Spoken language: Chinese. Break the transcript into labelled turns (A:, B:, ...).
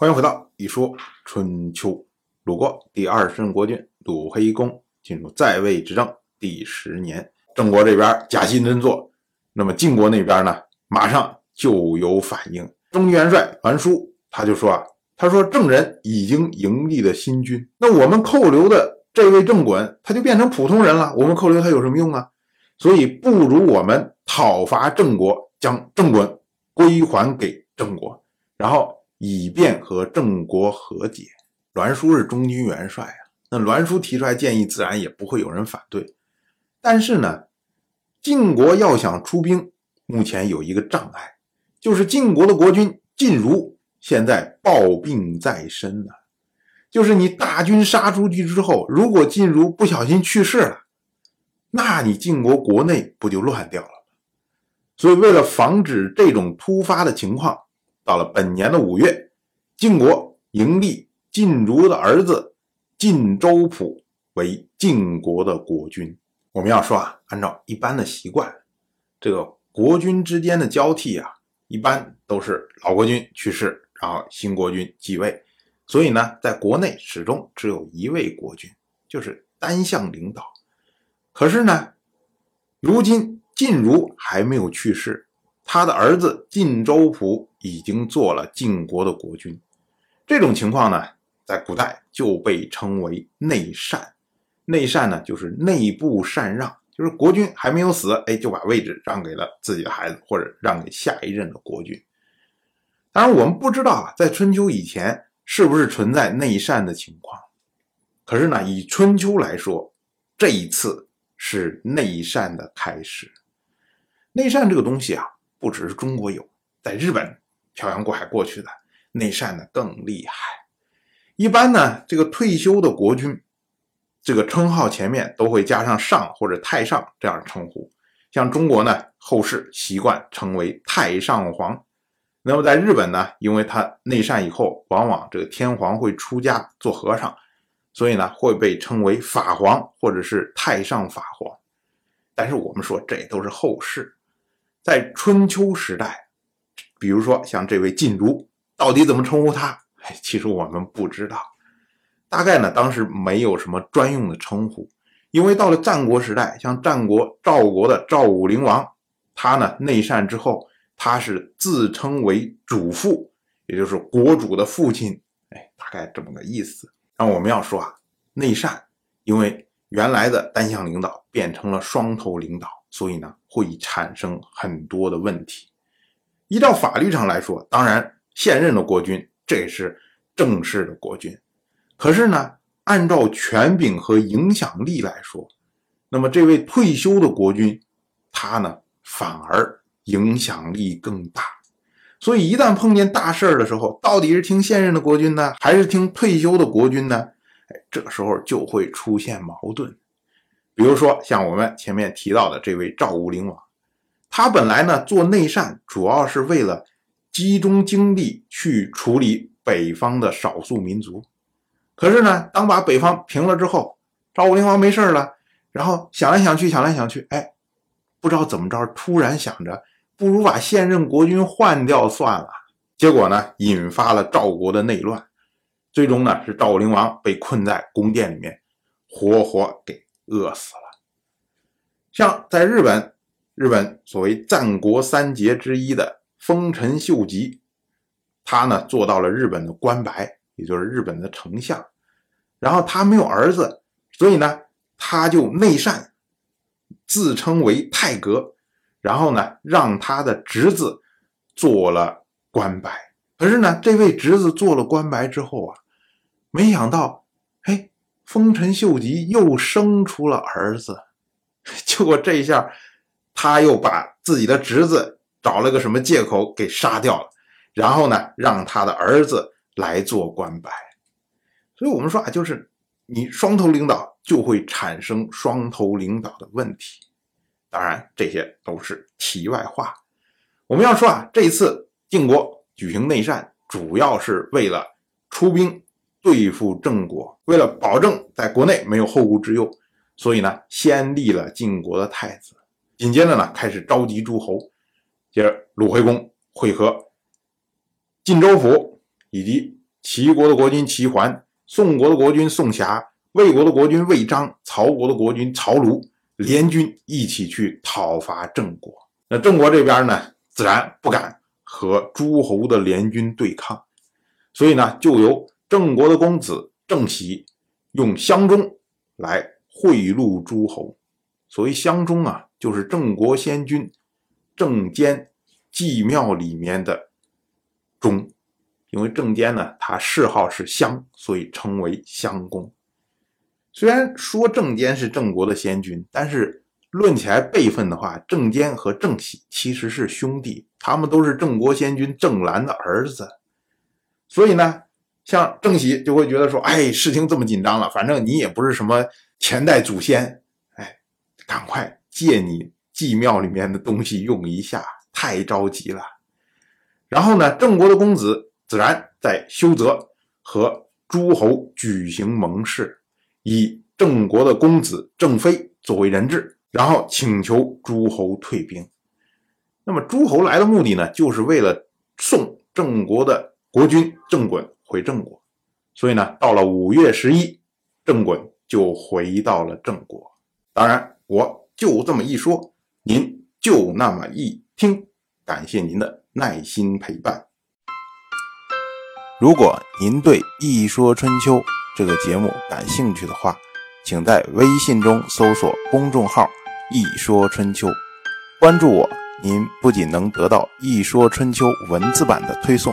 A: 欢迎回到《一说春秋》。鲁国第二十任国君鲁黑公进入在位执政第十年，郑国这边假戏真做，那么晋国那边呢，马上就有反应。中军元帅栾书他就说啊，他说郑人已经迎立了新君，那我们扣留的这位郑衮他就变成普通人了，我们扣留他有什么用啊？所以不如我们讨伐郑国，将郑衮归还给郑国，然后。以便和郑国和解，栾书是中军元帅啊。那栾书提出来建议，自然也不会有人反对。但是呢，晋国要想出兵，目前有一个障碍，就是晋国的国君晋如现在暴病在身呢。就是你大军杀出去之后，如果晋如不小心去世了，那你晋国国内不就乱掉了所以，为了防止这种突发的情况。到了本年的五月，晋国迎立晋如的儿子晋州普为晋国的国君。我们要说啊，按照一般的习惯，这个国君之间的交替啊，一般都是老国君去世，然后新国君继位。所以呢，在国内始终只有一位国君，就是单向领导。可是呢，如今晋如还没有去世。他的儿子晋州普已经做了晋国的国君，这种情况呢，在古代就被称为内禅。内禅呢，就是内部禅让，就是国君还没有死，哎，就把位置让给了自己的孩子，或者让给下一任的国君。当然，我们不知道啊，在春秋以前是不是存在内禅的情况。可是呢，以春秋来说，这一次是内禅的开始。内禅这个东西啊。不只是中国有，在日本漂洋过海过去的内善呢更厉害。一般呢，这个退休的国君，这个称号前面都会加上上或者太上这样称呼。像中国呢，后世习惯称为太上皇。那么在日本呢，因为他内善以后，往往这个天皇会出家做和尚，所以呢会被称为法皇或者是太上法皇。但是我们说，这都是后世。在春秋时代，比如说像这位晋如，到底怎么称呼他？哎，其实我们不知道。大概呢，当时没有什么专用的称呼，因为到了战国时代，像战国赵国的赵武灵王，他呢内禅之后，他是自称为主父，也就是国主的父亲。哎，大概这么个意思。那我们要说啊，内禅，因为原来的单向领导变成了双头领导。所以呢，会产生很多的问题。依照法律上来说，当然现任的国君这是正式的国君。可是呢，按照权柄和影响力来说，那么这位退休的国君，他呢反而影响力更大。所以一旦碰见大事儿的时候，到底是听现任的国君呢，还是听退休的国君呢？哎，这时候就会出现矛盾。比如说，像我们前面提到的这位赵武灵王，他本来呢做内善，主要是为了集中精力去处理北方的少数民族。可是呢，当把北方平了之后，赵武灵王没事了，然后想来想去，想来想去，哎，不知道怎么着，突然想着，不如把现任国君换掉算了。结果呢，引发了赵国的内乱，最终呢，是赵武灵王被困在宫殿里面，活活给。饿死了。像在日本，日本所谓战国三杰之一的丰臣秀吉，他呢做到了日本的官白，也就是日本的丞相。然后他没有儿子，所以呢他就内禅，自称为太阁，然后呢让他的侄子做了官白。可是呢这位侄子做了官白之后啊，没想到，哎。丰臣秀吉又生出了儿子，结果这一下，他又把自己的侄子找了个什么借口给杀掉了，然后呢，让他的儿子来做官白。所以我们说啊，就是你双头领导就会产生双头领导的问题。当然，这些都是题外话。我们要说啊，这一次晋国举行内战，主要是为了出兵。对付郑国，为了保证在国内没有后顾之忧，所以呢，先立了晋国的太子。紧接着呢，开始召集诸侯。接着，鲁惠公会合晋州府以及齐国的国君齐桓、宋国的国君宋瑕、魏国的国君魏章、曹国的国君曹庐联军一起去讨伐郑国。那郑国这边呢，自然不敢和诸侯的联军对抗，所以呢，就由郑国的公子郑喜用乡中来贿赂诸侯。所谓乡中啊，就是郑国先君郑坚祭庙里面的钟。因为郑坚呢，他谥号是襄，所以称为襄公。虽然说郑坚是郑国的先君，但是论起来辈分的话，郑坚和郑喜其实是兄弟，他们都是郑国先君郑兰的儿子。所以呢，像郑喜就会觉得说：“哎，事情这么紧张了，反正你也不是什么前代祖先，哎，赶快借你祭庙里面的东西用一下，太着急了。”然后呢，郑国的公子。自然在修泽和诸侯举行盟誓，以郑国的公子郑飞作为人质，然后请求诸侯退兵。那么诸侯来的目的呢，就是为了送郑国的国君郑衮回郑国。所以呢，到了五月十一，郑衮就回到了郑国。当然，我就这么一说，您就那么一听。感谢您的耐心陪伴。
B: 如果您对《一说春秋》这个节目感兴趣的话，请在微信中搜索公众号“一说春秋”，关注我。您不仅能得到《一说春秋》文字版的推送，